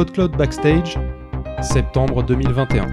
PodCloud Backstage, septembre 2021.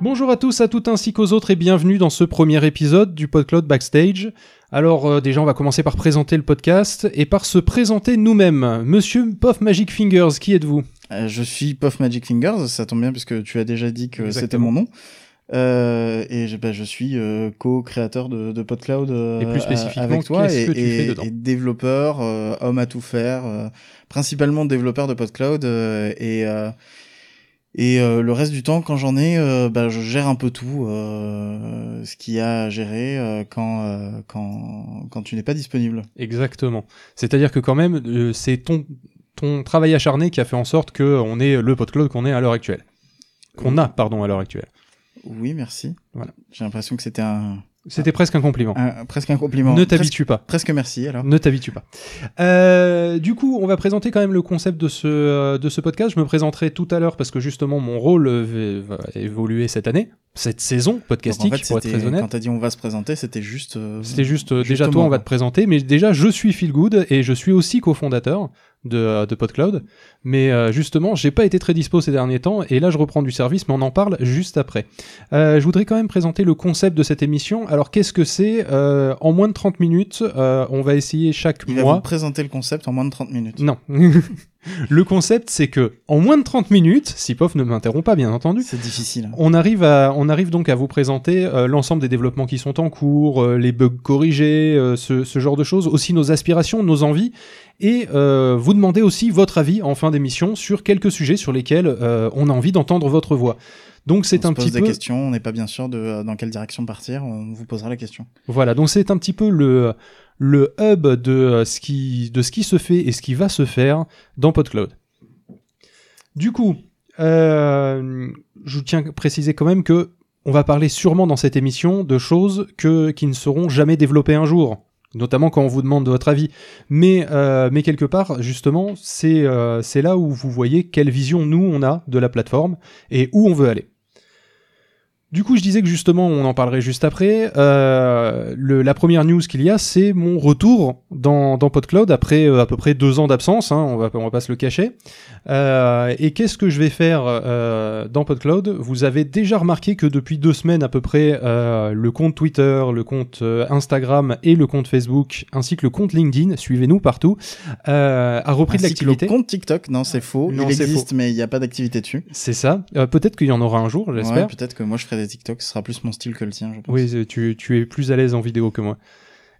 Bonjour à tous, à toutes ainsi qu'aux autres et bienvenue dans ce premier épisode du PodCloud Backstage. Alors euh, déjà on va commencer par présenter le podcast et par se présenter nous-mêmes. Monsieur Puff Magic Fingers, qui êtes-vous? Euh, je suis Puff Magic Fingers, ça tombe bien puisque tu as déjà dit que c'était mon nom. Euh, et je, bah, je suis euh, co-créateur de, de PodCloud euh, Et plus spécifiquement, avec toi et, que tu et- fais dedans et développeur, homme à tout faire, euh, principalement développeur de PodCloud euh, et euh, et euh, le reste du temps, quand j'en ai, euh, bah, je gère un peu tout, euh, ce qu'il y a à gérer quand, quand, quand tu n'es pas disponible. Exactement. C'est-à-dire que quand même, c'est ton, ton travail acharné qui a fait en sorte qu'on ait le PodCloud qu'on est à l'heure actuelle. Qu'on a, pardon, à l'heure actuelle. Oui, merci. Voilà. J'ai l'impression que c'était un, C'était presque un compliment. un- presque un compliment. ne t'habitue pas. presque merci alors. Ne t'habitue pas. Euh, du coup, on va présenter quand même le concept de ce, euh, de ce podcast. Je me présenterai tout à l'heure parce que justement mon rôle euh, va évoluer cette année, cette saison Donc, podcastique, en fait, pour être très honnête. quand t'as dit on va se présenter, c'était juste. euh, C'était juste, euh, déjà toi, on va te présenter, mais déjà, je suis Phil Good et je suis aussi cofondateur de, euh, de PodCloud. Mais euh, justement, j'ai pas été très dispo ces derniers temps et là, je reprends du service, mais on en parle juste après. Euh, je voudrais quand même présenter le concept de cette émission. Alors, qu'est-ce que c'est Euh, En moins de 30 minutes, euh, on va essayer chaque Il va mois. vous présenter le concept en moins de 30 minutes. Non. le concept, c'est que en moins de 30 minutes, si POF ne m'interrompt pas, bien entendu, C'est difficile. hein. on arrive, à, on arrive donc à vous présenter euh, l'ensemble des développements qui sont en cours, euh, les bugs corrigés, euh, ce, ce genre de choses, aussi nos aspirations, nos envies, et euh, vous demander aussi votre avis en fin d'émission sur quelques sujets sur lesquels euh, on a envie d'entendre votre voix. Donc c'est on un se pose petit des peu, questions, on n'est pas bien sûr de euh, dans quelle direction partir, on vous posera la question. voilà, donc c'est un petit peu le le hub de euh, ce qui de ce qui se fait et ce qui va se faire dans PodCloud. Du coup, euh, je tiens à préciser quand même que on va parler sûrement dans cette émission de choses qui ne seront jamais développées un jour, notamment quand on vous demande votre avis. Mais, euh, quelque part, justement, c'est c'est là où vous voyez quelle vision nous on a de la plateforme et où on veut aller. Du coup, je disais que justement, on en parlerait juste après. Euh, le- la première news qu'il y a, c'est mon retour dans, dans PodCloud après euh, à peu près deux ans d'absence. Hein, on va on va pas se le cacher. Euh, et qu'est-ce que je vais faire euh, dans PodCloud? Vous avez déjà remarqué que depuis deux semaines à peu près, euh, le compte Twitter, le compte euh, Instagram et le compte Facebook, ainsi que le compte LinkedIn, suivez-nous partout, euh, a repris de que le l'activité. compte TikTok, non, c'est faux. Non, il c'est existe, mais il n'y a pas d'activité dessus. C'est ça. Euh, Peut-être qu'il y en aura un jour, j'espère. Ouais, peut-être que moi je ferai des TikTok, sera plus mon style que le tien, je pense. Oui, tu, es plus à l'aise en vidéo que moi.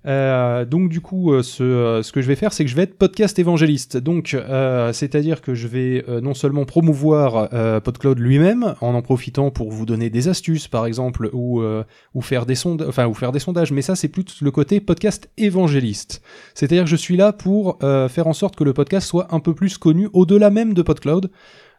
Euh, donc du coup, euh, ce, euh, ce que je vais faire, c'est que je vais être podcast évangéliste. Donc, c'est-à-dire que je vais non seulement promouvoir PodCloud lui-même, en en profitant pour vous donner des astuces, par exemple, ou, faire des sondages, enfin, ou faire des sondages. Mais ça, c'est plus le côté podcast évangéliste. C'est-à-dire que je suis là pour faire en sorte que le podcast soit un peu plus connu au-delà même de PodCloud.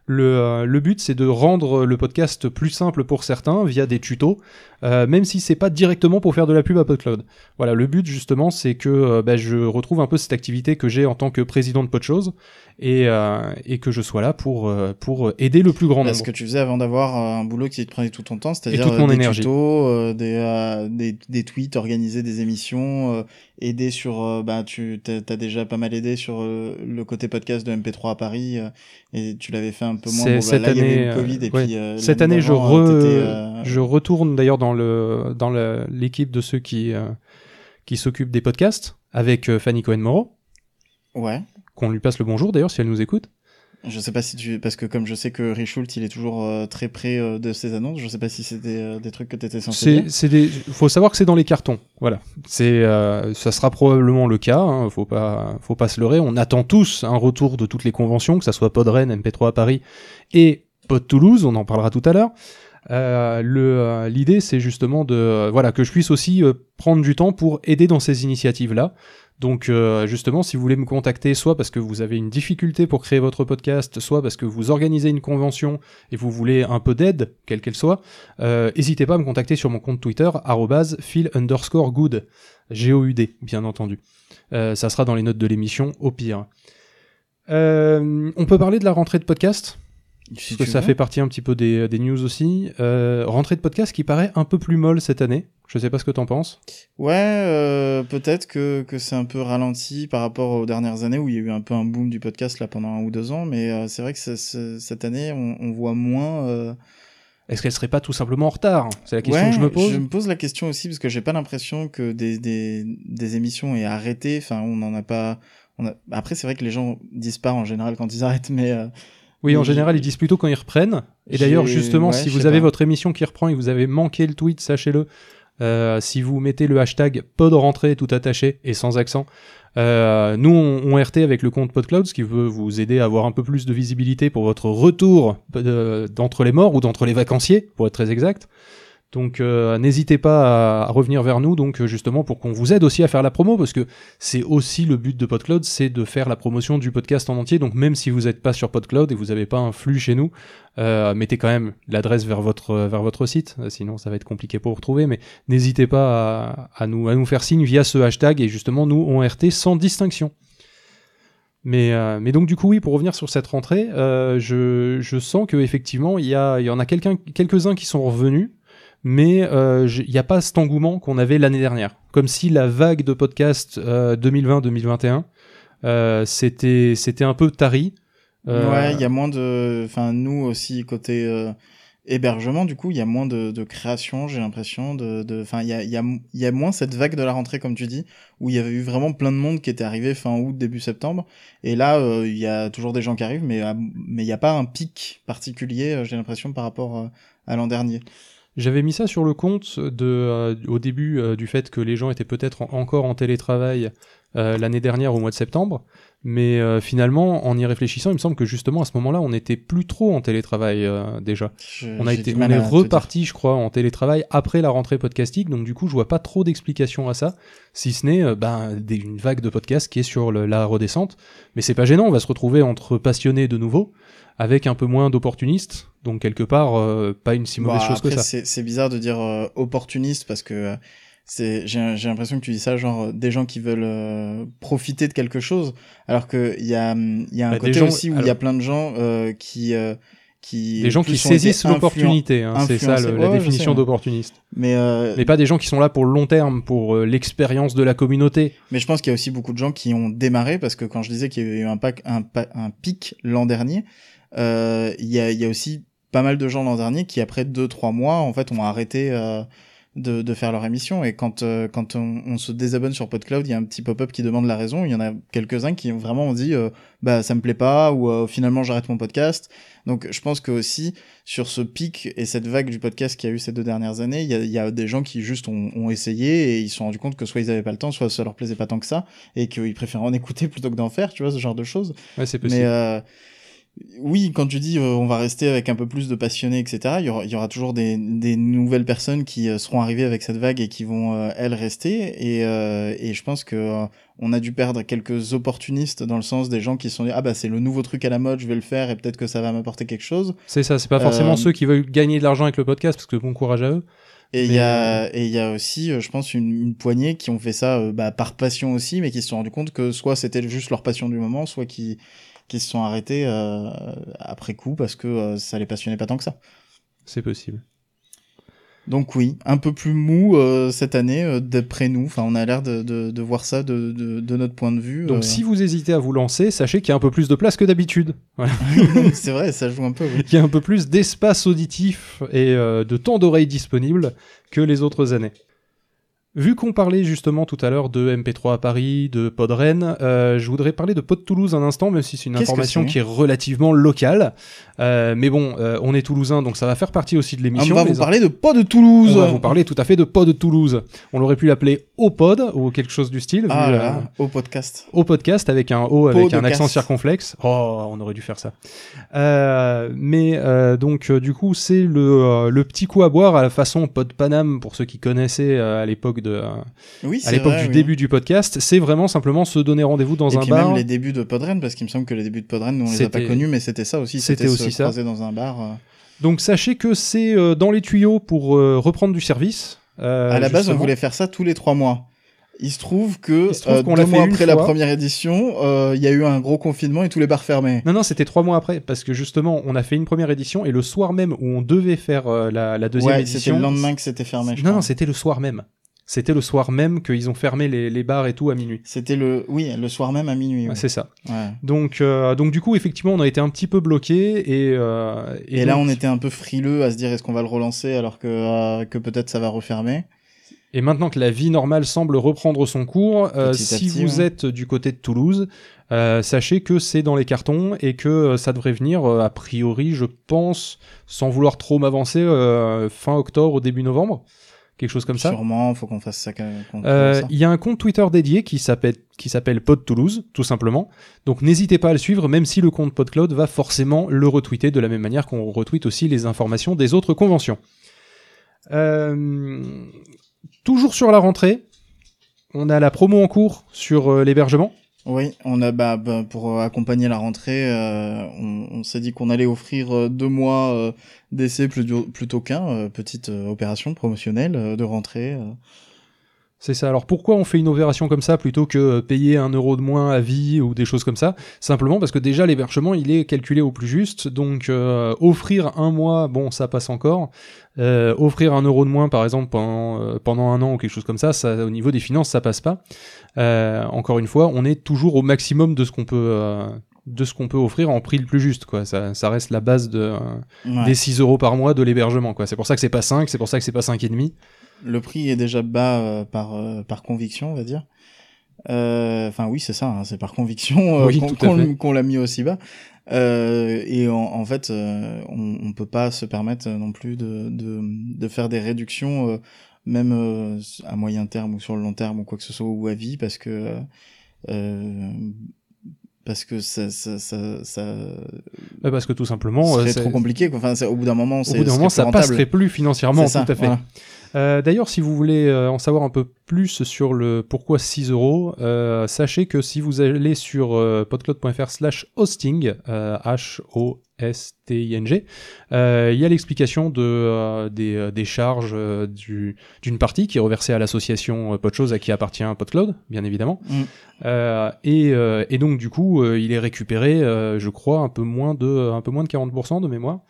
Le, euh, le but, c'est de rendre le podcast plus simple pour certains via des tutos, euh, même si c'est pas directement pour faire de la pub à PodCloud. Voilà, le but justement, c'est que euh, bah, je retrouve un peu cette activité que j'ai en tant que président de Podchose et, euh, et que je sois là pour, euh, pour aider le plus grand Là, nombre. ce que tu faisais avant d'avoir un boulot qui te prenait tout ton temps, c'est-à-dire des énergie. tutos, euh, des, euh, des, des tweets, organiser des émissions, euh, aider sur, bah, tu t'as déjà pas mal aidé sur le côté podcast de MP3 à Paris, et tu l'avais fait un peu moins. C'est Bon, bah, cette là, année, Covid, et euh, ouais. puis euh, Cette année, je, re- euh, je retourne d'ailleurs dans le dans l'équipe de ceux qui qui s'occupent des podcasts avec Fanny Cohen Moreau, Ouais. qu'on lui passe le bonjour d'ailleurs si elle nous écoute. Je sais pas si tu, parce que comme je sais que Richult, il est toujours euh, très près euh, de ses annonces, je sais pas si c'était euh, des trucs que t'étais censé C'est c'est des faut savoir que c'est dans les cartons. Voilà. C'est euh, ça sera probablement le cas, hein, faut pas faut pas se leurrer, on attend tous un retour de toutes les conventions que ça soit Pod Rennes, MP3 à Paris et Pod Toulouse, on en parlera tout à l'heure. Euh, euh, l'idée c'est justement de euh, voilà que je puisse aussi euh, prendre du temps pour aider dans ces initiatives là. Donc justement, si vous voulez me contacter, soit parce que vous avez une difficulté pour créer votre podcast, soit parce que vous organisez une convention et vous voulez un peu d'aide, quelle qu'elle soit, n'hésitez pas à me contacter sur mon compte Twitter, phil underscore good, G-O-U-D, bien entendu. Ça sera dans les notes de l'émission, au pire. On peut parler de la rentrée de podcast? Si parce que ça veux. fait partie un petit peu des, des news aussi. Euh, rentrée de podcast qui paraît un peu plus molle cette année. Je sais pas ce que t'en penses. Ouais, euh, peut-être que, que c'est un peu ralenti par rapport aux dernières années où il y a eu un peu un boom du podcast là pendant un ou deux ans, mais euh, c'est vrai que cette année on, on voit moins. euh, Est-ce qu'elle serait pas tout simplement en retard C'est la question ouais, que je me pose. Je me pose la question aussi parce que j'ai pas l'impression que des, des, des émissions aient arrêté. Enfin, on n'en a pas. On a... Après, c'est vrai que les gens disent pas en général quand ils arrêtent, mais euh, Oui, en général, ils disent plutôt quand ils reprennent. Et d'ailleurs, justement, ouais, si vous avez pas. votre émission qui reprend et que vous avez manqué le tweet, sachez-le. Euh, si vous mettez le hashtag pod rentrée tout attaché et sans accent, euh, nous on, on RT avec le compte PodCloud, ce qui veut vous aider à avoir un peu plus de visibilité pour votre retour de- d'entre les morts ou d'entre les vacanciers, pour être très exact. Donc euh, n'hésitez pas à, revenir vers nous, donc euh, justement pour qu'on vous aide aussi à faire la promo, parce que c'est aussi le but de PodCloud, c'est de faire la promotion du podcast en entier. Donc même si vous n'êtes pas sur PodCloud et vous n'avez pas un flux chez nous, euh, mettez quand même l'adresse vers votre vers votre site, sinon ça va être compliqué pour vous retrouver. Mais n'hésitez pas à, nous à nous faire signe via ce hashtag et justement nous on RT sans distinction. Mais, mais donc du coup oui pour revenir sur cette rentrée, je, je sens que effectivement il y a il y en a quelqu'un quelques uns qui sont revenus, mais euh, il n'y a pas cet engouement qu'on avait l'année dernière. Comme si la vague de podcast euh, 2020-2021 euh, c'était c'était un peu tari. Euh, ouais, il y a moins de. Enfin, nous aussi côté euh, hébergement, du coup, il y a moins de, de création, j'ai l'impression. De. Enfin, il y a, y a, y a moins cette vague de la rentrée, comme tu dis, où il y avait eu vraiment plein de monde qui était arrivé fin août, début septembre. Et là, euh, il y a toujours des gens qui arrivent, mais mais il n'y a pas un pic particulier, euh, j'ai l'impression, par rapport euh, à l'an dernier. J'avais mis ça sur le compte de, euh, au début euh, du fait que les gens étaient peut-être en- encore en télétravail euh, l'année dernière au mois de septembre, mais euh, finalement, en y réfléchissant, il me semble que justement à ce moment-là, on n'était plus trop en télétravail euh, déjà. Je- On a été, on est reparti, je crois, en télétravail après la rentrée podcastique, donc du coup, je vois pas trop d'explications à ça, si ce n'est ben, des- une vague de podcasts qui est sur le- la redescente. Mais c'est pas gênant, on va se retrouver entre passionnés de nouveau, avec un peu moins d'opportunistes, donc quelque part, euh, pas une si mauvaise Bon, chose après, que ça. c'est bizarre de dire euh, opportuniste parce que euh, c'est j'ai l'impression que tu dis ça genre euh, des gens qui veulent euh, profiter de quelque chose alors que il y a hum, il y a un Bah, côté gens- aussi où il y a plein de gens euh, qui euh, qui Des gens qui saisissent l'opportunité, hein, c'est ça le- la ouais, définition ouais. d'opportuniste. mais euh, Mais pas des gens qui sont là pour le long terme, pour euh, l'expérience de la communauté. mais je pense qu'il y a aussi beaucoup de gens qui ont démarré parce que quand je disais qu'il y avait eu un pack un, un pic l'an dernier euh, il y a y a aussi pas mal de gens l'an dernier qui après deux trois mois en fait ont arrêté euh, de, de faire leur émission. Et quand euh, quand on, on se désabonne sur PodCloud il y a un petit pop-up qui demande la raison. Il y en a quelques uns qui ont vraiment dit euh, bah ça me plaît pas ou euh, finalement j'arrête mon podcast donc je pense que aussi sur ce pic et cette vague du podcast qu'il y a eu ces deux dernières années il y a, y a des gens qui juste ont, ont essayé et ils se sont rendus compte que soit ils avaient pas le temps soit ça leur plaisait pas tant que ça et qu'ils préféraient en écouter plutôt que d'en faire tu vois ce genre de choses. Ouais, c'est possible. mais euh, oui, quand tu dis euh, on va rester avec un peu plus de passionnés, etc., il y aura, il y aura toujours des, des nouvelles personnes qui euh, seront arrivées avec cette vague et qui vont, euh, elles, rester. Et, euh, et je pense que on a dû perdre quelques opportunistes dans le sens des gens qui se sont dit ah bah c'est le nouveau truc à la mode, je vais le faire et peut-être que ça va m'apporter quelque chose. C'est ça, c'est pas forcément ceux qui veulent gagner de l'argent avec le podcast, parce que bon courage à eux. Et il Mais, y a et il y a aussi, je pense, une, une poignée qui ont fait ça bah, par passion aussi, mais qui se sont rendus compte que soit c'était juste leur passion du moment, soit qui qui se sont arrêtés euh, après coup parce que euh, ça les passionnait pas tant que ça. C'est possible. Donc oui, un peu plus mou euh, cette année euh, d'après nous. Enfin, on a l'air de, de, de voir ça de, notre point de vue. Donc euh. si vous hésitez à vous lancer, sachez qu'il y a un peu plus de place que d'habitude. Voilà. c'est vrai, ça joue un peu. Oui. Il y a un peu plus d'espace auditif et de temps d'oreille disponible que les autres années. Vu qu'on parlait justement tout à l'heure de MP3 à Paris, de Podren, euh, je voudrais parler de Pod Toulouse un instant, même si c'est une Qu'est-ce information qui est relativement locale. Euh, mais bon, euh, on est toulousain, donc ça va faire partie aussi de on l'émission. va les vous parler de de Toulouse. On va vous parler tout à fait de Pod Toulouse. On aurait pu l'appeler O-Pod ou quelque chose du style. Ah vu, là là, au podcast. au podcast avec un O avec un accent circonflexe. Oh, on aurait dû faire ça. Mais donc du coup c'est le, le petit coup à boire à la façon Pod Panam pour ceux qui connaissaient à l'époque de Oui, à l'époque du oui. début du podcast. C'est vraiment simplement se donner rendez-vous dans Et un puis bar. même les débuts de Podren, parce qu'il me semble que les débuts de Podren, nous on les a pas C'était- connus, mais c'était ça aussi. C'était se aussi ça. croiser dans un bar. euh. Donc sachez que c'est euh, dans les tuyaux pour euh, reprendre du service. Euh, à la base, on voulait faire ça tous les trois mois. Il se trouve que se trouve euh, deux mois après la première édition, euh, il y a eu un gros confinement et tous les bars fermés. Non, non, c'était trois mois après, parce que justement, on a fait une première édition et le soir même où on devait faire la, la deuxième ouais, c'était édition. le lendemain que c'était fermé. Je Non, non, c'était le soir même. C'était le soir même qu'ils ont fermé les, les bars et tout à minuit. C'était le, oui, le soir même à minuit. Ouais, ouais. C'est ça. Ouais. Donc, euh, donc du coup, effectivement, on a été un petit peu bloqué et, euh, Et, là, donc- on était un peu frileux à se dire est-ce qu'on va le relancer alors que, euh, que peut-être ça va refermer? Et maintenant que la vie normale semble reprendre son cours, euh, si petit, vous ouais. êtes du côté de Toulouse, euh, sachez que c'est dans les cartons et que euh, ça devrait venir, a priori, je pense, sans vouloir trop m'avancer, fin octobre, au début novembre. Quelque chose comme ça. Sûrement, faut qu'on fasse ça. Euh, ça. Il y a un compte Twitter dédié qui s'appelle qui s'appelle Pod Toulouse, tout simplement. Donc n'hésitez pas à le suivre, même si le compte PodCloud va forcément le retweeter de la même manière qu'on retweet aussi les informations des autres conventions. Euh, toujours sur la rentrée, on a la promo en cours sur euh, l'hébergement. Oui, on a bah, bah, pour euh, accompagner la rentrée, euh, on, s'est dit qu'on allait offrir euh, deux mois d'essai plutôt, qu'un, petite opération promotionnelle de rentrée. C'est ça. Alors pourquoi on fait une opération comme ça plutôt que euh, payer un euro de moins à vie ou des choses comme ça? Simplement parce que déjà l'hébergement il est calculé au plus juste. Donc euh, offrir un mois, bon ça passe encore. Euh, offrir un euro de moins par exemple pendant, euh, pendant un an ou quelque chose comme ça, ça au niveau des finances ça passe pas. Encore une fois, on est toujours au maximum de ce qu'on peut de ce qu'on peut offrir en prix le plus juste quoi. Ça, ça reste la base de euh, Ouais. des 6 euros par mois de l'hébergement quoi. C'est pour ça que c'est pas 5, c'est pour ça que c'est pas 5 et demi. Le prix est déjà bas euh, par, euh, par conviction, on va dire. Euh, Enfin oui, c'est ça, hein, c'est par conviction euh, Oui, qu'on qu'on l'a mis aussi bas. Euh, et en, en fait, euh, on, on peut pas se permettre non plus de, de, de faire des réductions, euh, même euh, à moyen terme ou sur le long terme ou quoi que ce soit ou à vie, parce que euh, parce que ça ça ça, ça Ouais, parce que tout simplement c'est- trop compliqué. quoi. Enfin, au bout d'un moment, Au bout d'un moment, ça rentable. passerait plus financièrement, C'est tout ça, à fait. voilà. Euh, D'ailleurs, si vous voulez euh, en savoir un peu plus sur le pourquoi 6 euros, euh, sachez que si vous allez sur podcloud.fr slash hosting, H-O-S-T-I-N-G, euh, il y a l'explication de, euh, des, des charges euh, du- d'une partie qui est reversée à l'association Podchose à qui appartient Podcloud, bien évidemment. Mm. Et, et donc, du coup, il est récupéré, je crois, un peu moins de, un peu moins de 40% de mémoire.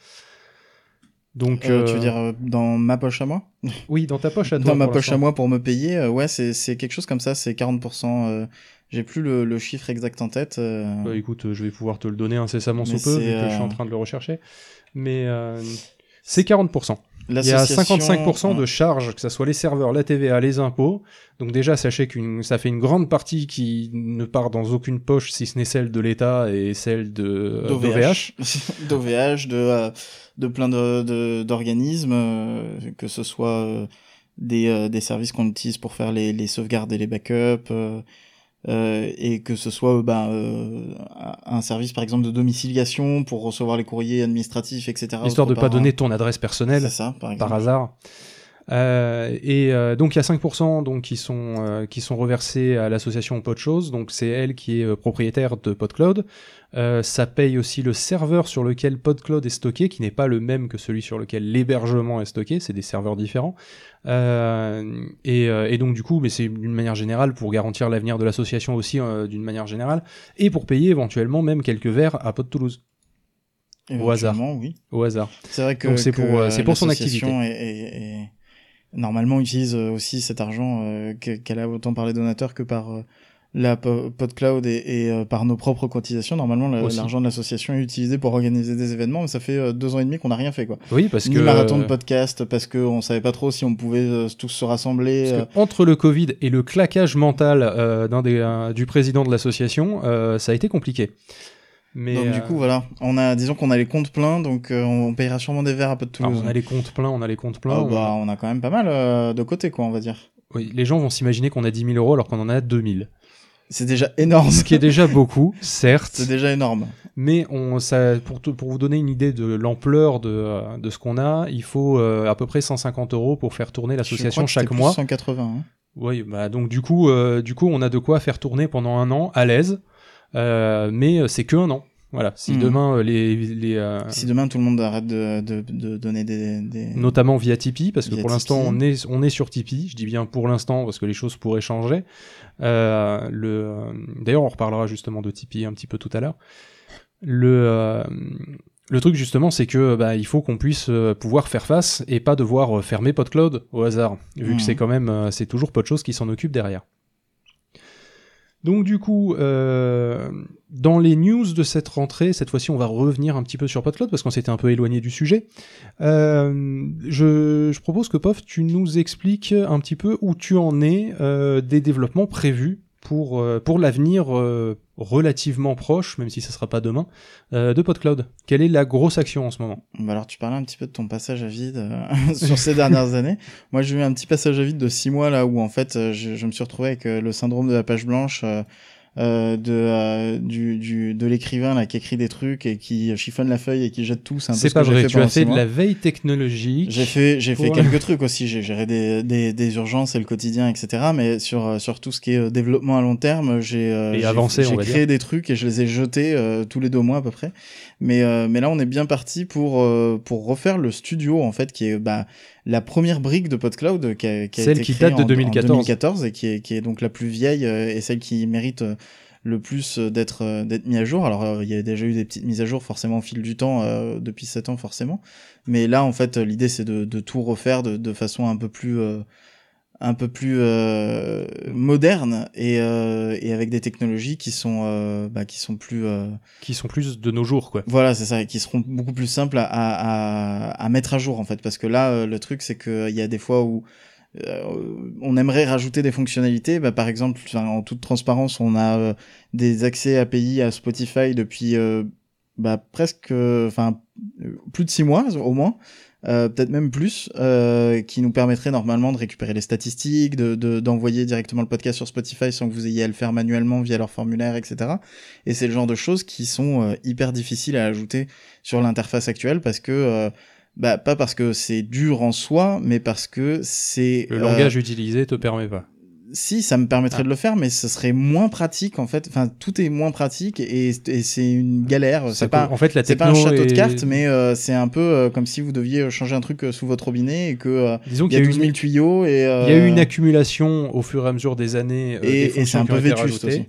Donc, Euh, Tu euh, veux dire euh, dans ma poche à moi? Oui, dans ta poche à toi. Dans ma poche à moi pour me payer, euh, ouais, c'est c'est quelque chose comme ça, c'est 40%. euh, J'ai plus le, le chiffre exact en tête. euh, Bah, écoute, euh, je vais pouvoir te le donner incessamment sous peu, vu que je suis en euh, train de le rechercher. Mais euh, c'est 40%. Il y a l'association- 55% de charges, que ce soit les serveurs, la TVA, les impôts. Donc déjà, sachez que ça fait une grande partie qui ne part dans aucune poche, si ce n'est celle de l'État et celle de euh, d'OVH. d'OVH, de, euh, de plein de- de- d'organismes, euh, que ce soit euh, des, euh, des services qu'on utilise pour faire les, les sauvegardes et les backups, euh, et que ce soit ben, euh, un service par exemple de domiciliation pour recevoir les courriers administratifs, etc. Histoire de autres pas donner ton adresse personnelle. C'est ça, par par hasard. Euh, et euh, donc il y a 5% donc qui sont euh, qui sont reversés à l'association Podchose, donc c'est elle qui est euh, propriétaire de PodCloud. Euh, ça paye aussi le serveur sur lequel PodCloud est stocké, qui n'est pas le même que celui sur lequel l'hébergement est stocké, c'est des serveurs différents. Euh, et, euh, et donc du coup, mais c'est d'une manière générale pour garantir l'avenir de l'association aussi euh, d'une manière générale, et pour payer éventuellement même quelques verres à Pod Toulouse Au hasard. Oui. au hasard. C'est vrai que c'est pour, euh, c'est pour son l'association est- est- est- normalement utilise euh, aussi cet argent euh, que- qu'elle a autant par les donateurs que par euh, la po- PodCloud et, et par nos propres cotisations. Normalement, l'argent de l'association est utilisé pour organiser des événements, mais ça fait deux ans et demi qu'on n'a rien fait quoi. Oui, parce Ni que marathon de podcast parce que on savait pas trop si on pouvait tous se rassembler. Parce que entre le Covid et le claquage mental euh, d'un des, euh, du président de l'association, euh, ça a été compliqué. Mais donc euh, du coup voilà, on a disons qu'on a les comptes pleins, donc euh, on payera sûrement des verres à peu de alors, Toulouse. on a les comptes pleins, on a les comptes pleins. Ah on- bah, on a quand même pas mal euh, de côté quoi, on va dire. oui, les gens vont s'imaginer qu'on a 10 000 euros alors qu'on en a 2000. C'est déjà énorme. Ce qui est déjà beaucoup, certes, C'est déjà énorme. mais on, ça, pour, pour vous donner une idée de l'ampleur de, euh, de ce qu'on a, il faut euh, à peu près 150 euros pour faire tourner Je l'association crois que chaque plus mois. 180. hein. Oui, bah donc du coup, euh, du coup, on a de quoi faire tourner pendant un an à l'aise, euh, mais euh, c'est que un an. Voilà, si Mhm. demain euh, les, les euh, Si demain tout le monde arrête de, de, de donner des, des... notamment via Tipeee, parce que pour l'instant on est on est sur Tipeee. Je dis bien pour l'instant parce que les choses pourraient changer. Euh, le euh, d'ailleurs on reparlera justement de Tipeee un petit peu tout à l'heure. Le euh, le truc justement, c'est que bah, il faut qu'on puisse euh, pouvoir faire face et pas devoir euh, fermer PodCloud au hasard, vu que c'est quand même euh, c'est toujours de choses qui s'en occupent derrière. Donc du coup, euh, dans les news de cette rentrée, cette fois-ci, on va revenir un petit peu sur PodCloud parce qu'on s'était un peu éloigné du sujet. Euh, je, propose que Pof, tu nous expliques un petit peu où tu en es euh, des développements prévus pour euh, pour l'avenir euh, relativement proche, même si ça sera pas demain, euh, de PodCloud. Quelle est la grosse action en ce moment? Bah alors tu parlais un petit peu de ton passage à vide euh, sur ces dernières années. Moi j'ai eu un petit passage à vide de six mois là où en fait euh, je, je me suis retrouvé avec euh, le syndrome de la page blanche euh, de euh, du, du de l'écrivain là qui écrit des trucs et qui chiffonne la feuille et qui jette tout. C'est un peu C'est ce pas que vrai. fait Tu as fait de la veille technologique. J'ai fait, j'ai fait quelques trucs aussi. J'ai géré des, des, des urgences et le quotidien, etc. Mais sur, euh, sur tout ce qui est euh, développement à long terme, j'ai j'ai- créé des trucs et je les ai jetés tous les deux mois à peu près. Mais, mais là, on est bien parti pour, pour refaire le studio, en fait, qui est bah, la première brique de PodCloud qui a, qui a Celle été qui créée date de en- en 2014. 2014 et qui est, qui est donc la plus vieille euh, et celle qui mérite euh, le plus euh, d'être euh, d'être mis à jour. Alors euh, il y a déjà eu des petites mises à jour forcément au fil du temps euh, depuis 7 ans forcément. Mais là en fait euh, l'idée c'est de, de tout refaire de, de façon un peu plus euh, un peu plus euh, moderne et, euh, et avec des technologies qui sont euh, bah, qui sont plus euh, qui sont plus de nos jours, quoi. voilà c'est ça et qui seront beaucoup plus simples à, à, à mettre à jour en fait parce que là euh, le truc c'est que il y a des fois où euh, on aimerait rajouter des fonctionnalités. Bah, par exemple, en toute transparence, on a euh, des accès API à Spotify depuis euh, bah, presque, enfin, plus de six mois au moins. Euh, peut-être même plus, euh, qui nous permettrait normalement de récupérer les statistiques, de de- d'envoyer directement le podcast sur Spotify sans que vous ayez à le faire manuellement via leur formulaire, etc. Et c'est le genre de choses qui sont euh, hyper difficiles à ajouter sur l'interface actuelle parce que euh, bah, pas parce que c'est dur en soi, mais parce que c'est Le langage utilisé te permet pas. Si, ça me permettrait Ah. de le faire, mais ce serait moins pratique en fait. Enfin, tout est moins pratique et, et c'est une galère. C'est pas, en fait, la c'est pas un techno château de cartes, mais euh, c'est un peu euh, comme si vous deviez changer un truc euh, sous votre robinet et que euh, Disons il y qu'il a y a 12 une 000 tuyaux et euh, Il y a eu une accumulation au fur et à mesure des années euh, et, et c'est un peu vétuste aussi.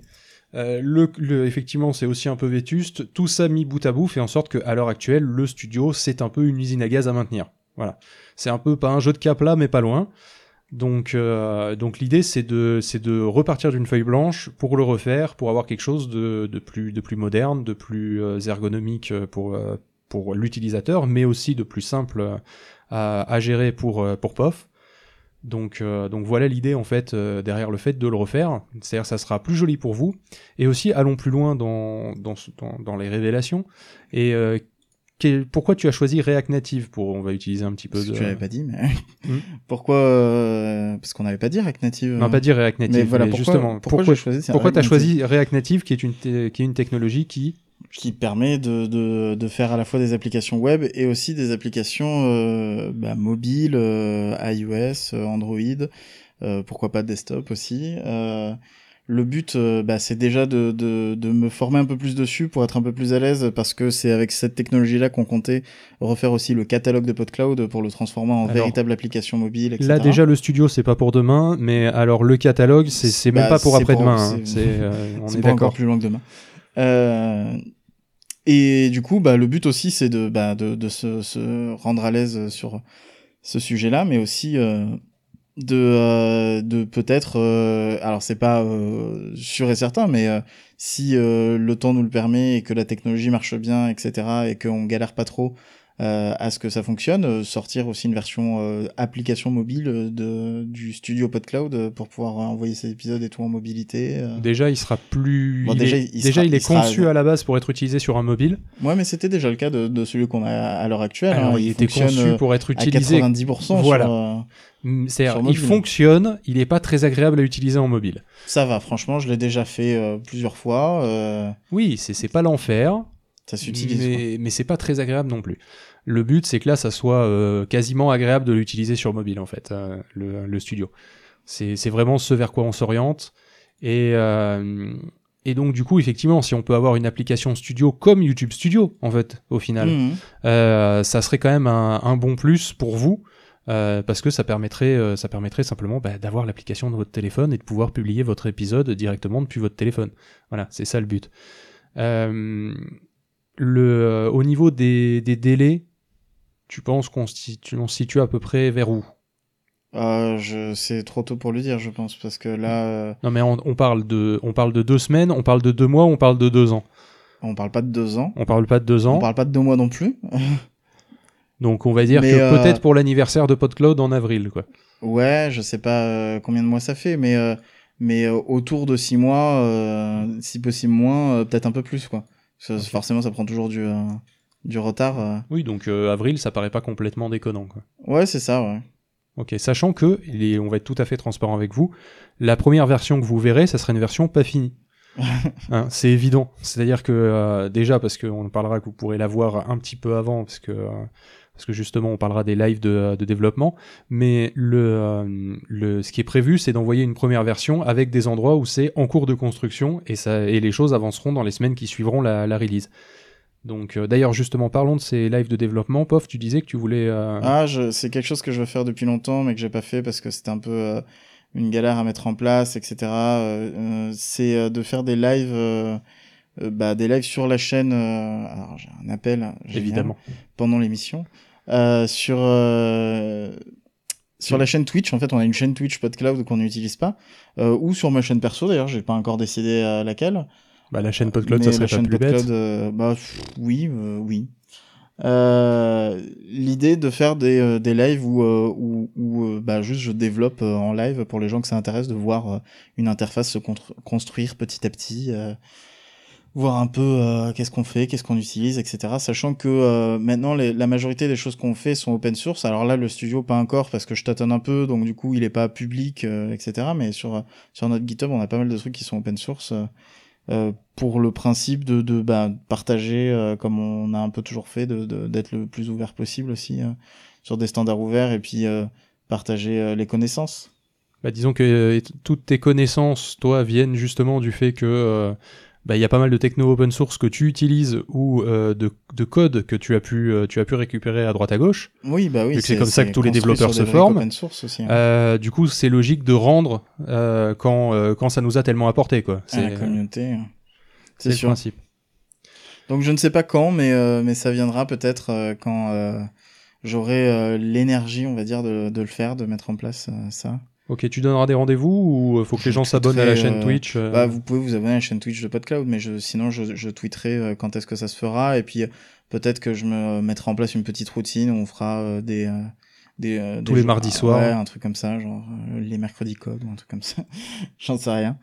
Euh, le, le- effectivement, c'est aussi un peu vétuste. Tout ça mis bout à bout fait en sorte qu'à l'heure actuelle, le studio, c'est un peu une usine à gaz à maintenir. Voilà. C'est un peu pas un jeu de cap là, mais pas loin. Donc, euh, donc l'idée, c'est de, c'est de repartir d'une feuille blanche pour le refaire, pour avoir quelque chose de, de plus, de plus moderne, de plus euh, ergonomique pour, euh, pour l'utilisateur, mais aussi de plus simple euh, à, à gérer pour, euh, pour POF. Donc, euh, donc voilà l'idée en fait euh, derrière le fait de le refaire. C'est-à-dire ça sera plus joli pour vous. Et aussi allons plus loin dans, dans, dans, dans les révélations. Et euh, pourquoi tu as choisi React Native pour on va utiliser un petit peu Parce de que tu l'avais pas dit, mais Hmm. pourquoi euh, Parce qu'on n'avait pas dit React Native. non pas dire React Native mais voilà mais pourquoi. justement pourquoi, pourquoi choisi pourquoi React t'as Native choisi React Native qui est une qui est une technologie qui qui permet de, de, de faire à la fois des applications web et aussi des applications euh, bah, mobiles, euh, iOS, euh, Android, euh, pourquoi pas desktop aussi. Le but, euh, bah, c'est déjà de, de, de me former un peu plus dessus pour être un peu plus à l'aise parce que c'est avec cette technologie-là qu'on comptait refaire aussi le catalogue de PodCloud pour le transformer en Alors, véritable application mobile, etc. là déjà le studio c'est pas pour demain mais alors le catalogue c'est c'est même Bah, pas pour après-demain hein. c'est- euh, on est d'accord plus loin que demain. Euh, et du coup, bah, le but aussi, c'est de, bah, de, de se, se rendre à l'aise sur ce sujet-là, mais aussi euh, de, euh, de peut-être, euh, alors c'est pas euh, sûr et certain, mais euh, si euh, le temps nous le permet et que la technologie marche bien, etc., et qu'on galère pas trop euh, à ce que ça fonctionne, euh, sortir aussi une version euh, application mobile de, du studio PodCloud pour pouvoir envoyer ces épisodes et tout en mobilité. déjà il sera plus Bon, il déjà, est, il déjà, sera- il est il sera- conçu à la base pour être utilisé sur un mobile Ouais, mais c'était déjà le cas de, de celui qu'on a à l'heure actuelle. alors hein. il, était conçu pour être à utilisé 90%. Voilà. sur, C'est-à-dire, Sur il fonctionne, il n'est pas très agréable à utiliser en mobile. ça va, franchement, je l'ai déjà fait euh, plusieurs fois. euh, Oui, c'est c'est pas l'enfer, ça s'utilise. mais, mais c'est pas très agréable non plus. Le but, c'est que là, ça soit euh, quasiment agréable de l'utiliser sur mobile, en fait, le, le studio. C'est c'est vraiment ce vers quoi on s'oriente. Et, et donc du coup, effectivement, si on peut avoir une application studio comme YouTube Studio, en fait, au final, euh, ça serait quand même un, un bon plus pour vous. Euh, parce que ça permettrait, euh, ça permettrait simplement bah, d'avoir l'application dans votre téléphone et de pouvoir publier votre épisode directement depuis votre téléphone. Voilà, c'est ça le but. Euh, le, au niveau des, des délais, tu penses qu'on se situe à peu près vers où? Euh, je, c'est trop tôt pour le dire, je pense, parce que là, euh, Non mais on, on parle de, on parle de deux semaines, on parle de deux mois, on parle de deux ans? on parle pas de deux ans. On parle pas de deux ans? On parle pas de deux mois non plus. Donc on va dire Mais, que euh, peut-être pour l'anniversaire de PodCloud en avril, quoi. Ouais, je sais pas euh, combien de mois ça fait, mais euh, mais autour de six mois, si possible moins, peut-être un peu plus quoi. Parce que Forcément, ça prend toujours du du retard. Oui, donc avril, ça paraît pas complètement déconnant, quoi. Ouais, c'est ça, ouais. Ok, sachant que, et on va être tout à fait transparent avec vous, la première version que vous verrez, ça sera une version pas finie. Hein, c'est évident. C'est-à-dire que euh, déjà parce qu'on parlera que vous pourrez la voir un petit peu avant, parce que euh, parce que justement on parlera des lives de, de développement, mais le, euh, le ce qui est prévu, c'est d'envoyer une première version avec des endroits où c'est en cours de construction et ça et les choses avanceront dans les semaines qui suivront la, la release. Donc euh, d'ailleurs justement parlons de ces lives de développement. Pof, tu disais que tu voulais. euh, Ah, je, c'est quelque chose que je veux faire depuis longtemps, mais que j'ai pas fait parce que c'était un peu euh, une galère à mettre en place, etc. Euh, euh, c'est euh, de faire des lives, euh, euh, bah, des lives sur la chaîne. euh, alors j'ai un appel, évidemment. pendant l'émission, euh, sur euh, sur la chaîne Twitch. En fait, on a une chaîne Twitch PodCloud qu'on n'utilise pas, euh, ou sur ma chaîne perso. D'ailleurs, j'ai pas encore décidé à laquelle. Bah, la chaîne PodCloud, Mais ça serait la pas chaîne plus bête. PodCloud, euh, bah pff, oui, euh, oui. Euh, L'idée de faire des, euh, des lives où, euh, où, où euh, bah, juste je développe euh, en live pour les gens que ça intéresse de voir euh, une interface se construire petit à petit, euh, voir un peu euh, qu'est-ce qu'on fait, qu'est-ce qu'on utilise, etc. Sachant que euh, maintenant les, la majorité des choses qu'on fait sont open source. Alors là le studio pas encore parce que je tâtonne un peu, donc du coup il est pas public, euh, etc. Mais sur sur notre GitHub on a pas mal de trucs qui sont open source. euh, euh, pour le principe de, de bah, partager euh, comme on a un peu toujours fait, de- de- d'être le plus ouvert possible aussi sur des standards ouverts et puis partager les connaissances. Bah, disons que toutes tes connaissances, toi, viennent justement du fait que bah, il y a pas mal de techno open source que tu utilises ou euh, de, de code que tu as pu euh, tu as pu récupérer à droite à gauche. Oui, bah oui. C'est comme ça que tous les développeurs se forment. Open source aussi. hein. Euh, du coup, c'est logique de rendre euh, quand euh, quand ça nous a tellement apporté quoi. à la C'est communauté. hein. c'est C'est le principe. Donc je ne sais pas quand, mais euh, mais ça viendra peut-être euh, quand euh, j'aurai euh, l'énergie, on va dire, de, de le faire, de mettre en place ça. Ok, tu donneras des rendez-vous ou euh, faut que les gens s'abonnent à la chaîne euh, Twitch euh, Bah, vous pouvez vous abonner à la chaîne Twitch de PodCloud, mais je, sinon je, je tweeterai quand est-ce que ça se fera, et puis peut-être que je me mettrai en place une petite routine où on fera des, des euh, Tous des les jours- mardis soirs. ouais, un truc comme ça, genre euh, les mercredis code ou un truc comme ça. J'en sais rien,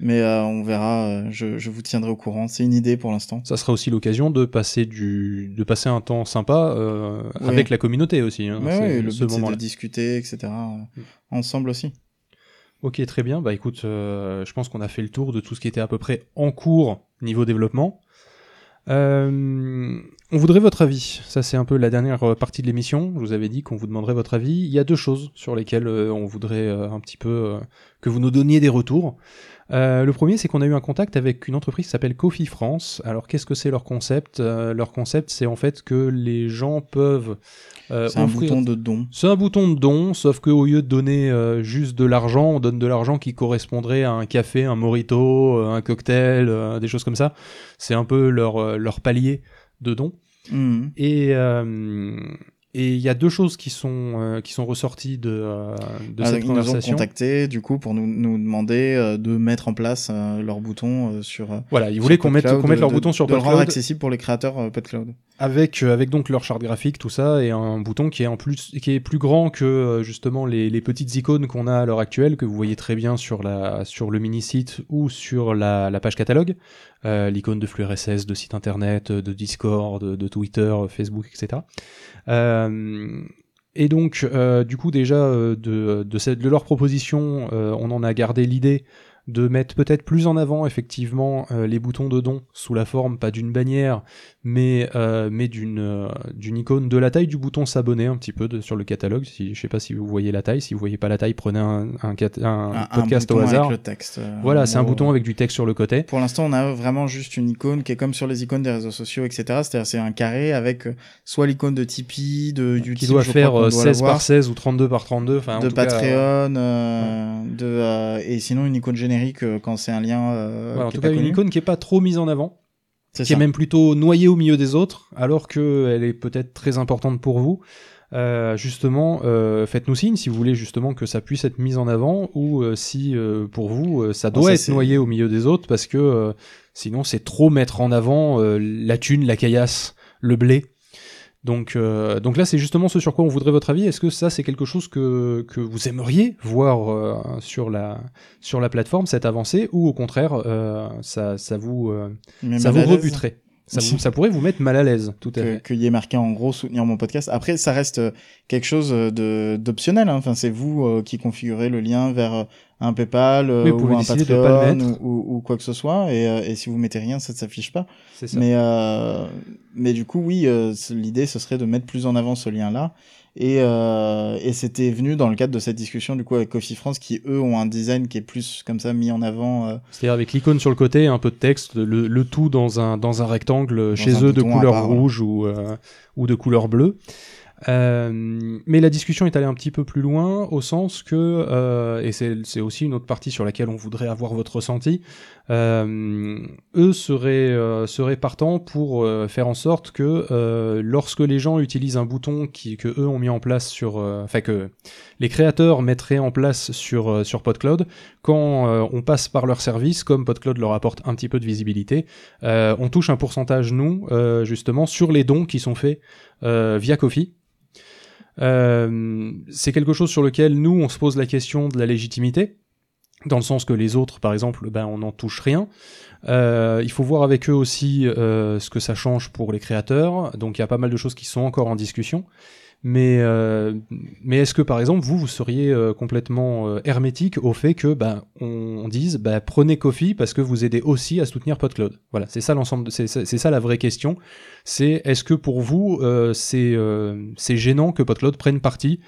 mais euh, on verra. je, je vous tiendrai au courant. C'est une idée pour l'instant. Ça sera aussi l'occasion de passer du de passer un temps sympa Oui. avec la communauté aussi. Hein, Ouais, ouais, le ce but c'est de discuter, etc. euh, ensemble aussi. Ok, très bien. Bah écoute, euh, je pense qu'on a fait le tour de tout ce qui était à peu près en cours niveau développement. Euh, on voudrait votre avis. Ça, c'est un peu la dernière euh, partie de l'émission. Je vous avais dit qu'on vous demanderait votre avis. Il y a deux choses sur lesquelles euh, on voudrait euh, un petit peu que vous nous donniez des retours. Euh, le premier, c'est qu'on a eu un contact avec une entreprise qui s'appelle Coffee France. Alors, qu'est-ce que c'est leur concept? Euh, Leur concept, c'est en fait que les gens peuvent. euh, C'est un offrir- bouton de don. c'est un bouton de don, sauf qu'au lieu de donner juste de l'argent, on donne de l'argent qui correspondrait à un café, un morito, un cocktail, des choses comme ça. C'est un peu leur, leur palier de don. Mhm. Et euh, et il y a deux choses qui sont, euh, qui sont ressorties de, euh, de Ah, cette ils nous ont conversation. contacté du coup pour nous, nous demander euh, de mettre en place euh, leur bouton euh, sur. Voilà, ils voulaient qu'on mette, PodCloud, qu'on mette leur de- bouton sur de le rendre PodCloud accessible pour les créateurs PodCloud. Avec, euh, avec donc leur charte graphique, tout ça, et un bouton qui est en plus, qui est plus grand que euh, justement les, les petites icônes qu'on a à l'heure actuelle, que vous voyez très bien sur la, sur le mini site ou sur la, la page catalogue, euh, l'icône de flux RSS, de site internet, de Discord, de, Twitter, Facebook, etc. Euh, et donc, euh, du coup, déjà, euh, de, de, cette, de leur proposition, euh, on en a gardé l'idée de mettre peut-être plus en avant effectivement euh, les boutons de don sous la forme pas d'une bannière mais euh, mais d'une euh, d'une icône de la taille du bouton s'abonner un petit peu de, sur le catalogue. Si je sais pas si vous voyez la taille. Si vous voyez pas la taille prenez un un, un Un- un podcast au hasard. Avec le texte. voilà c'est un bouton avec du texte sur le côté. Pour l'instant, on a vraiment juste une icône qui est comme sur les icônes des réseaux sociaux, etc. C'est-à-dire, c'est un carré avec soit l'icône de Tipeee, de YouTube, qui doit faire crois qu'on euh, doit 16 l'avoir, par 16 ou 32 par 32 enfin en de cas, Patreon, de et sinon une icône générique euh, quand c'est un lien. Euh, en tout cas une icône qui est pas trop mise en avant C'est qui est même plutôt noyée au milieu des autres, alors qu'elle est peut-être très importante pour vous. Euh, justement, euh, faites-nous signe si vous voulez justement que ça puisse être mis en avant ou euh, si pour vous ça Bon, doit ça, être noyé au milieu des autres parce que sinon c'est trop mettre en avant la thune, la caillasse, le blé. Donc, euh, donc là, c'est justement ce sur quoi on voudrait votre avis. Est-ce que ça, c'est quelque chose que, que vous aimeriez voir euh, sur, la, sur la plateforme, cette avancée, ou au contraire, euh, ça, ça vous, euh, ça vous rebuterait? Ça, vous- ça pourrait vous mettre mal à l'aise, tout à que- fait. qu'il y ait marqué en gros soutenir mon podcast. Après, ça reste euh, quelque chose euh, de d'optionnel. hein. Enfin, c'est vous euh, qui configurez le lien vers un PayPal euh, ou un Patreon ou, ou, ou quoi que ce soit. Et, euh, et si vous mettez rien, ça ne s'affiche pas. C'est ça. Mais euh, mais du coup, oui, euh, l'idée ce serait de mettre plus en avant ce lien-là. Et, euh, et c'était venu dans le cadre de cette discussion du coup avec Coffee France qui eux ont un design qui est plus comme ça mis en avant. euh, C'est-à-dire avec l'icône sur le côté, un peu de texte, le, le tout dans un, dans un rectangle chez un eux de couleur part, rouge ou, euh, ou de couleur bleue. Euh, mais la discussion est allée un petit peu plus loin au sens que, euh, et c'est c'est aussi une autre partie sur laquelle on voudrait avoir votre ressenti, eux seraient, euh, seraient partants pour euh, faire en sorte que euh, lorsque les gens utilisent un bouton qui, que eux ont mis en place sur, euh, enfin que les créateurs mettraient en place sur, euh, sur PodCloud, quand euh, on passe par leur service, comme PodCloud leur apporte un petit peu de visibilité, euh, on touche un pourcentage, nous, euh, justement, sur les dons qui sont faits euh, via Kofi. Euh, c'est quelque chose sur lequel nous, on se pose la question de la légitimité, dans le sens que les autres, par exemple, ben, on n'en touche rien. Euh, il faut voir avec eux aussi euh, ce que ça change pour les créateurs. Donc il y a pas mal de choses qui sont encore en discussion. Mais, euh, mais est-ce que par exemple vous vous seriez complètement hermétique au fait que ben on, dise ben, prenez Kofi parce que vous aidez aussi à soutenir PodCloud? Voilà, c'est ça l'ensemble, c'est ça la vraie question. C'est est-ce que pour vous c'est c'est gênant que PodCloud prenne parti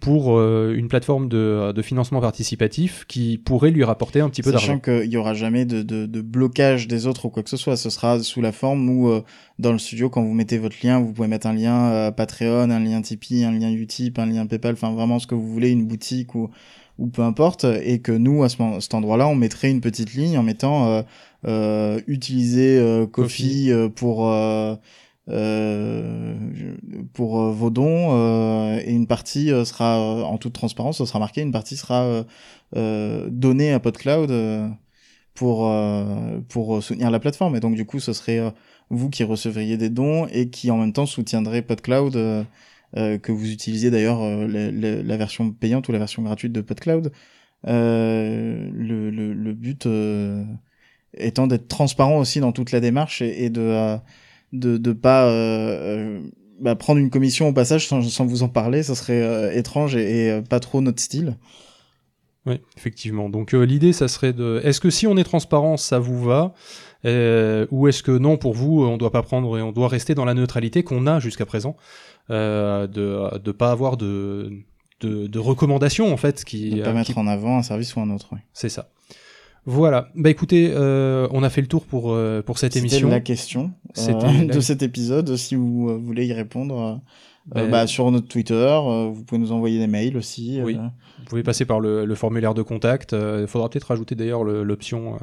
pour euh, une plateforme de, de financement participatif qui pourrait lui rapporter un petit peu Sachant d'argent. qu'il y aura jamais de, de, de blocage des autres ou quoi que ce soit. Ce sera sous la forme où, euh, dans le studio, quand vous mettez votre lien, vous pouvez mettre un lien euh, Patreon, un lien Tipeee, un lien Utip, un lien PayPal, enfin vraiment ce que vous voulez, une boutique ou, ou peu importe. Et que nous, à ce, cet endroit-là, on mettrait une petite ligne en mettant euh, euh, utiliser euh, Kofi euh, pour... Euh, pour euh, vos dons euh, et une partie sera en toute transparence ce sera marqué une partie sera donnée à PodCloud pour pour soutenir la plateforme. Et donc du coup ce serait vous qui recevriez des dons et qui en même temps soutiendrez PodCloud euh, que vous utilisiez d'ailleurs la, version payante ou la version gratuite de PodCloud. Le, le, le but étant d'être transparent aussi dans toute la démarche et, et de de de pas euh, euh, bah, prendre une commission au passage sans, sans vous en parler ça serait euh, étrange et, et, pas trop notre style Oui, effectivement. Donc euh, l'idée, ça serait de. Est-ce que si on est transparent, ça vous va? Euh, Ou est-ce que non, pour vous, on doit pas prendre et on doit rester dans la neutralité qu'on a jusqu'à présent, euh, de de pas avoir de de, de recommandations en fait qui. de pas mettre qui- en avant un service ou un autre ouais. C'est ça. Voilà. Bah écoutez, euh, on a fait le tour pour euh, pour cette émission. la question euh, de cet épisode. Si vous voulez y répondre, Ben, euh, bah, sur notre Twitter, vous pouvez nous envoyer des mails aussi. Oui. Vous pouvez passer par le, le formulaire de contact. Il faudra peut-être rajouter d'ailleurs le- l'option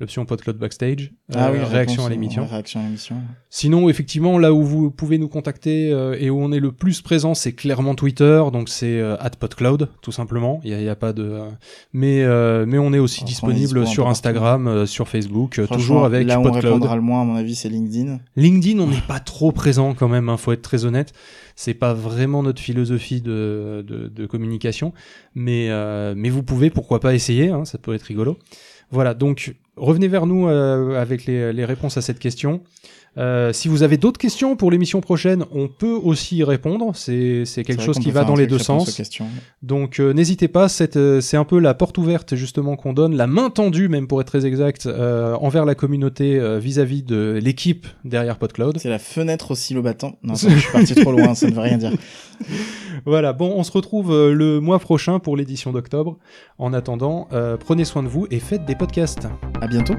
l'option PodCloud Backstage. Ah euh, oui, réaction réponse, à l'émission. réaction à l'émission. Sinon, effectivement, là où vous pouvez nous contacter euh, et où on est le plus présent, c'est clairement Twitter, donc c'est euh, @podcloud tout simplement. Il y a, a pas de, euh, mais euh, mais on est aussi Alors, on est disponible sur. Instagram, euh, sur Facebook, euh, toujours avec Là où on PodCloud. répondra le moins, à mon avis, c'est LinkedIn. LinkedIn, on n'est pas trop présent quand même, hein, faut être très honnête. C'est pas vraiment notre philosophie de, de, de communication, mais, euh, mais vous pouvez pourquoi pas essayer, hein, ça peut être rigolo. Voilà, donc revenez vers nous euh, avec les, les réponses à cette question. Euh, si vous avez d'autres questions pour l'émission prochaine, on peut aussi y répondre. C'est quelque chose qui va dans les deux sens. Donc euh, n'hésitez pas, c'est euh, c'est un peu la porte ouverte justement qu'on donne, la main tendue même pour être très exact, euh, envers la communauté euh, vis-à-vis de l'équipe derrière PodCloud. C'est la fenêtre au silo battant. Non, ça, je suis parti trop loin, ça ne veut rien dire. Voilà, bon, on se retrouve le mois prochain pour l'édition d'octobre. En attendant, euh, prenez soin de vous et faites des podcasts. À bientôt.